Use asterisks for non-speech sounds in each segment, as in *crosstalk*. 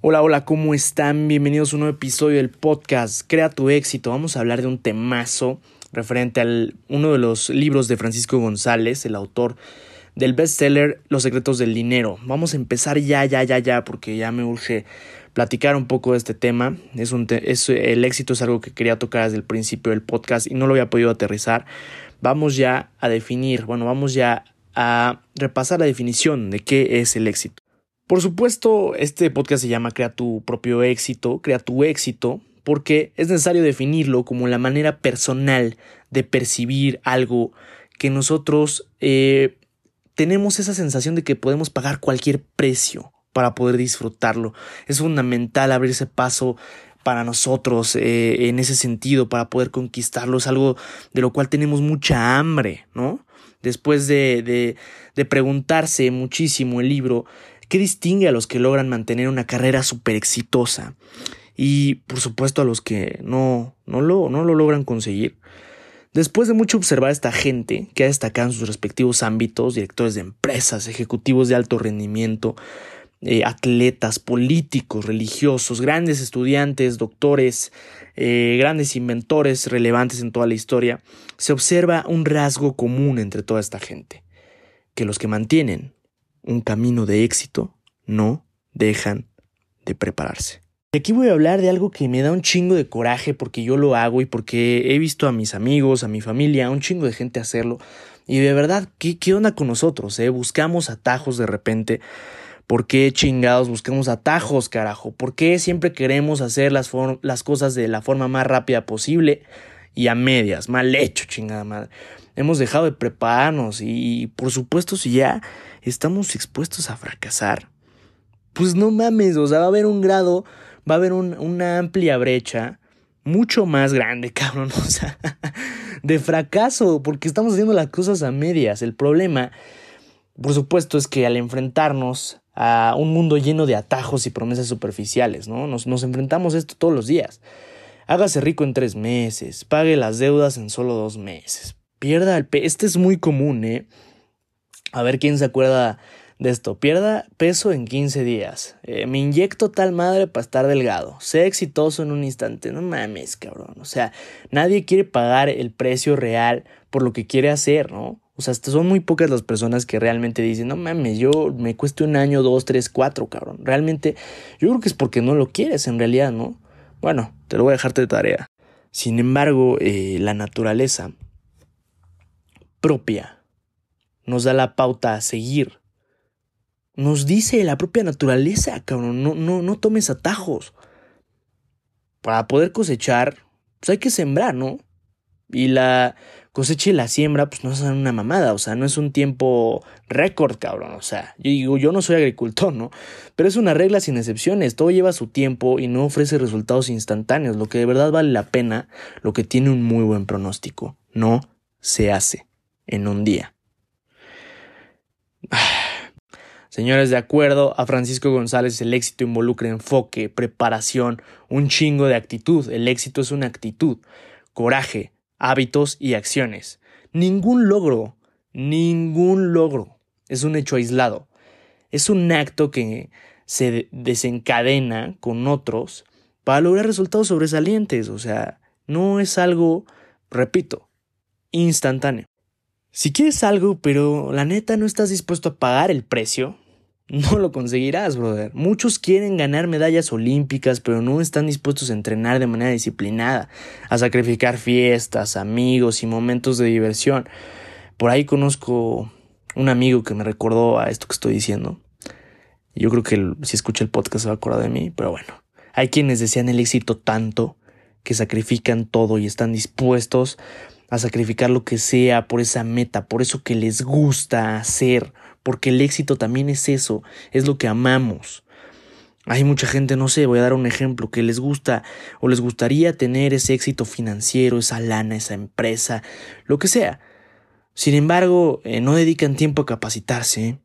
Hola, hola, ¿cómo están? Bienvenidos a un nuevo episodio del podcast Crea tu éxito. Vamos a hablar de un temazo referente a uno de los libros de Francisco González, el autor del bestseller Los secretos del dinero. Vamos a empezar ya, ya, ya, ya, porque ya me urge platicar un poco de este tema. Es un es, el éxito es algo que quería tocar desde el principio del podcast y no lo había podido aterrizar. Vamos ya a definir, bueno, vamos ya a repasar la definición de qué es el éxito. Por supuesto, este podcast se llama Crea tu propio éxito, crea tu éxito, porque es necesario definirlo como la manera personal de percibir algo que nosotros eh, tenemos esa sensación de que podemos pagar cualquier precio para poder disfrutarlo. Es fundamental abrirse paso para nosotros eh, en ese sentido, para poder conquistarlo. Es algo de lo cual tenemos mucha hambre, ¿no? Después de, de, de preguntarse muchísimo el libro, ¿Qué distingue a los que logran mantener una carrera súper exitosa? Y por supuesto a los que no, no, lo, no lo logran conseguir. Después de mucho observar a esta gente que ha destacado en sus respectivos ámbitos, directores de empresas, ejecutivos de alto rendimiento, eh, atletas, políticos, religiosos, grandes estudiantes, doctores, eh, grandes inventores relevantes en toda la historia, se observa un rasgo común entre toda esta gente, que los que mantienen un camino de éxito, no dejan de prepararse. Y aquí voy a hablar de algo que me da un chingo de coraje porque yo lo hago y porque he visto a mis amigos, a mi familia, a un chingo de gente hacerlo. Y de verdad, ¿qué, qué onda con nosotros? Eh? Buscamos atajos de repente. ¿Por qué chingados buscamos atajos, carajo? ¿Por qué siempre queremos hacer las, las cosas de la forma más rápida posible y a medias? Mal hecho, chingada madre. Hemos dejado de prepararnos y por supuesto si ya estamos expuestos a fracasar, pues no mames, o sea, va a haber un grado, va a haber una amplia brecha mucho más grande, *laughs* cabrón, o sea, de fracaso, porque estamos haciendo las cosas a medias. El problema, por supuesto, es que al enfrentarnos a un mundo lleno de atajos y promesas superficiales, ¿no? Nos, nos enfrentamos a esto todos los días. Hágase rico en tres meses, pague las deudas en solo dos meses, pierda el pe... Este es muy común, ¿eh? A ver quién se acuerda de esto. Pierda peso en 15 días. Eh, me inyecto tal madre para estar delgado. Sé exitoso en un instante. No mames, cabrón. O sea, nadie quiere pagar el precio real por lo que quiere hacer, ¿no? O sea, son muy pocas las personas que realmente dicen, no mames, yo me cueste un año, dos, tres, cuatro, cabrón. Realmente, yo creo que es porque no lo quieres en realidad, ¿no? Bueno, te lo voy a dejarte de tarea. Sin embargo, eh, la naturaleza propia nos da la pauta a seguir. Nos dice la propia naturaleza, cabrón, no, no, no tomes atajos. Para poder cosechar, pues hay que sembrar, ¿no? Y la cosecha y la siembra, pues no son una mamada, o sea, no es un tiempo récord, cabrón, o sea, yo digo, yo no soy agricultor, ¿no? Pero es una regla sin excepciones, todo lleva su tiempo y no ofrece resultados instantáneos, lo que de verdad vale la pena, lo que tiene un muy buen pronóstico, no se hace en un día. *sighs* Señores, de acuerdo a Francisco González, el éxito involucra enfoque, preparación, un chingo de actitud. El éxito es una actitud, coraje, hábitos y acciones. Ningún logro, ningún logro es un hecho aislado. Es un acto que se desencadena con otros para lograr resultados sobresalientes. O sea, no es algo, repito, instantáneo. Si quieres algo, pero la neta no estás dispuesto a pagar el precio, no lo conseguirás, brother. Muchos quieren ganar medallas olímpicas, pero no están dispuestos a entrenar de manera disciplinada, a sacrificar fiestas, amigos y momentos de diversión. Por ahí conozco un amigo que me recordó a esto que estoy diciendo. Yo creo que si escucha el podcast se va a acordar de mí, pero bueno. Hay quienes desean el éxito tanto que sacrifican todo y están dispuestos a sacrificar lo que sea por esa meta, por eso que les gusta hacer, porque el éxito también es eso, es lo que amamos. Hay mucha gente, no sé, voy a dar un ejemplo, que les gusta o les gustaría tener ese éxito financiero, esa lana, esa empresa, lo que sea. Sin embargo, eh, no dedican tiempo a capacitarse,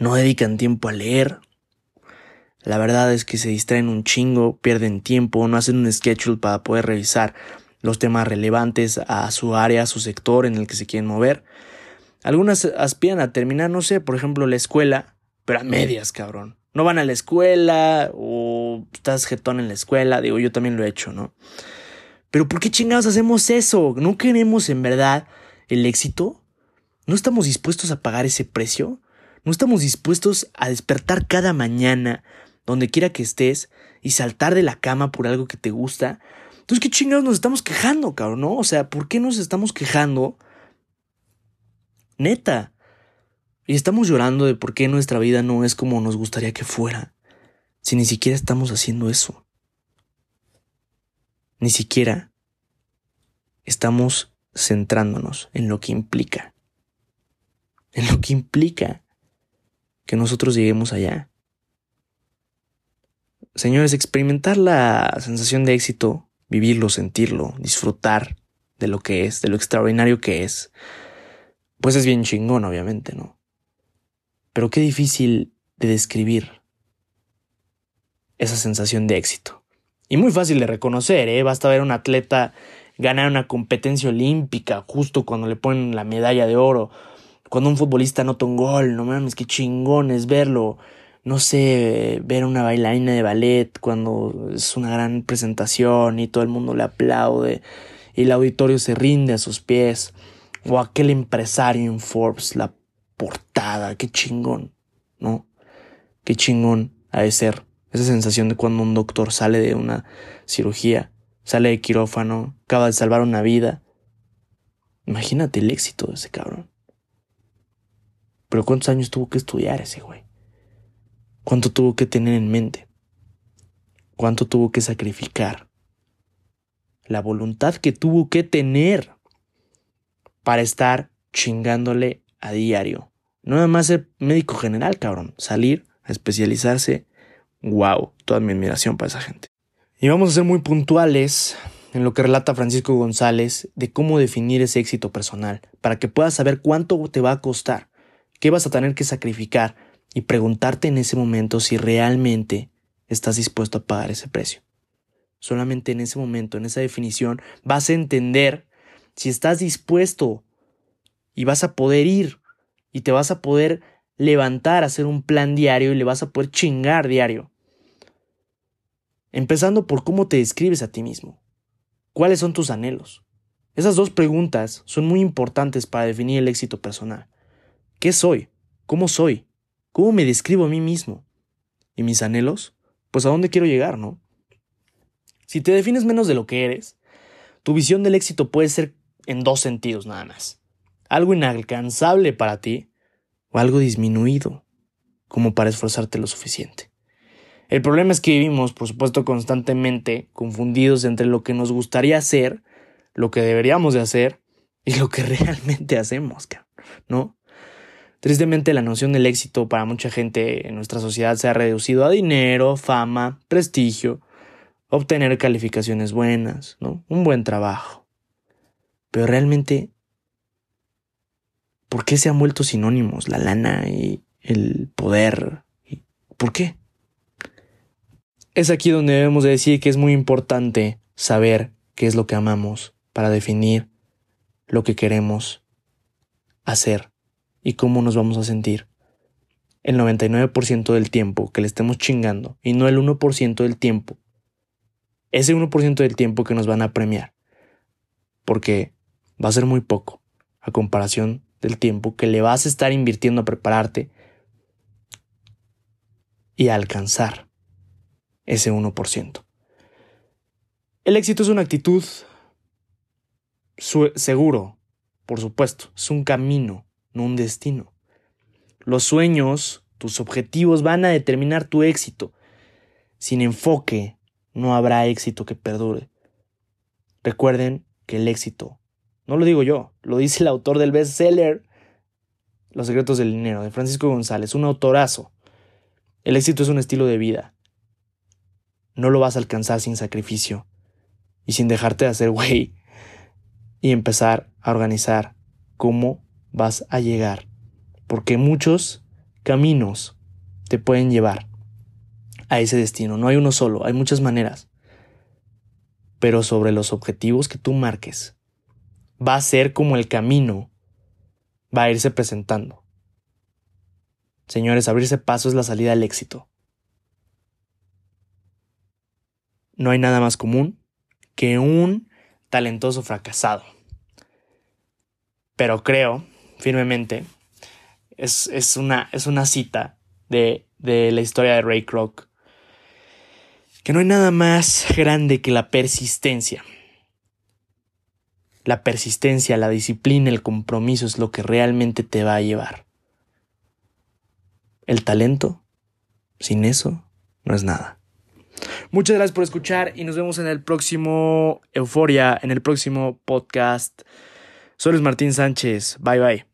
no dedican tiempo a leer. La verdad es que se distraen un chingo, pierden tiempo, no hacen un schedule para poder revisar los temas relevantes a su área, a su sector en el que se quieren mover. Algunas aspiran a terminar, no sé, por ejemplo, la escuela, pero a medias, cabrón. No van a la escuela o estás jetón en la escuela, digo, yo también lo he hecho, ¿no? Pero ¿por qué chingados hacemos eso? ¿No queremos en verdad el éxito? ¿No estamos dispuestos a pagar ese precio? ¿No estamos dispuestos a despertar cada mañana, donde quiera que estés, y saltar de la cama por algo que te gusta? Entonces, ¿qué chingados nos estamos quejando, cabrón? ¿No? O sea, ¿por qué nos estamos quejando? Neta. Y estamos llorando de por qué nuestra vida no es como nos gustaría que fuera, si ni siquiera estamos haciendo eso. Ni siquiera estamos centrándonos en lo que implica. En lo que implica que nosotros lleguemos allá. Señores, experimentar la sensación de éxito, vivirlo, sentirlo, disfrutar de lo que es, de lo extraordinario que es, pues es bien chingón, obviamente, ¿no? Pero qué difícil de describir esa sensación de éxito. Y muy fácil de reconocer, ¿eh? Basta ver a un atleta ganar una competencia olímpica justo cuando le ponen la medalla de oro. Cuando un futbolista anota un gol, no mames, qué chingón es verlo. No sé, ver una bailarina de ballet cuando es una gran presentación y todo el mundo le aplaude y el auditorio se rinde a sus pies. O aquel empresario en Forbes, la portada, qué chingón, ¿no? Qué chingón ha de ser esa sensación de cuando un doctor sale de una cirugía, sale de quirófano, acaba de salvar una vida. Imagínate el éxito de ese cabrón. Pero ¿cuántos años tuvo que estudiar ese güey? ¿Cuánto tuvo que tener en mente? ¿Cuánto tuvo que sacrificar? La voluntad que tuvo que tener para estar chingándole a diario. No nada más ser médico general, cabrón. Salir a especializarse. Wow, toda mi admiración para esa gente. Y vamos a ser muy puntuales en lo que relata Francisco González de cómo definir ese éxito personal, para que puedas saber cuánto te va a costar, qué vas a tener que sacrificar y preguntarte en ese momento si realmente estás dispuesto a pagar ese precio. Solamente en ese momento, en esa definición, vas a entender si estás dispuesto y vas a poder ir y te vas a poder levantar hacer un plan diario y le vas a poder chingar diario. Empezando por cómo te describes a ti mismo. ¿Cuáles son tus anhelos? Esas dos preguntas son muy importantes para definir el éxito personal. ¿Qué soy? ¿Cómo soy? ¿Cómo me describo a mí mismo? ¿Y mis anhelos? Pues a dónde quiero llegar, ¿no? Si te defines menos de lo que eres, tu visión del éxito puede ser en dos sentidos nada más algo inalcanzable para ti o algo disminuido como para esforzarte lo suficiente. El problema es que vivimos, por supuesto, constantemente confundidos entre lo que nos gustaría hacer, lo que deberíamos de hacer y lo que *laughs* realmente hacemos, ¿no? Tristemente la noción del éxito para mucha gente en nuestra sociedad se ha reducido a dinero, fama, prestigio, obtener calificaciones buenas, ¿no? Un buen trabajo. Pero realmente ¿Por qué se han vuelto sinónimos la lana y el poder? ¿Por qué? Es aquí donde debemos decir que es muy importante saber qué es lo que amamos para definir lo que queremos hacer y cómo nos vamos a sentir el 99% del tiempo que le estemos chingando y no el 1% del tiempo. Ese 1% del tiempo que nos van a premiar. Porque va a ser muy poco a comparación del tiempo que le vas a estar invirtiendo a prepararte y a alcanzar ese 1%. El éxito es una actitud seguro, por supuesto, es un camino, no un destino. Los sueños, tus objetivos van a determinar tu éxito. Sin enfoque, no habrá éxito que perdure. Recuerden que el éxito no lo digo yo, lo dice el autor del bestseller Los secretos del dinero, de Francisco González, un autorazo. El éxito es un estilo de vida. No lo vas a alcanzar sin sacrificio y sin dejarte de hacer güey y empezar a organizar cómo vas a llegar. Porque muchos caminos te pueden llevar a ese destino. No hay uno solo, hay muchas maneras. Pero sobre los objetivos que tú marques, va a ser como el camino va a irse presentando. Señores, abrirse paso es la salida al éxito. No hay nada más común que un talentoso fracasado. Pero creo firmemente, es, es, una, es una, cita de, de la historia de Ray Kroc, que no hay nada más grande que la persistencia. La persistencia, la disciplina, el compromiso es lo que realmente te va a llevar. El talento, sin eso, no es nada. Muchas gracias por escuchar y nos vemos en el próximo Euforia, en el próximo podcast. Soy Luis Martín Sánchez. Bye bye.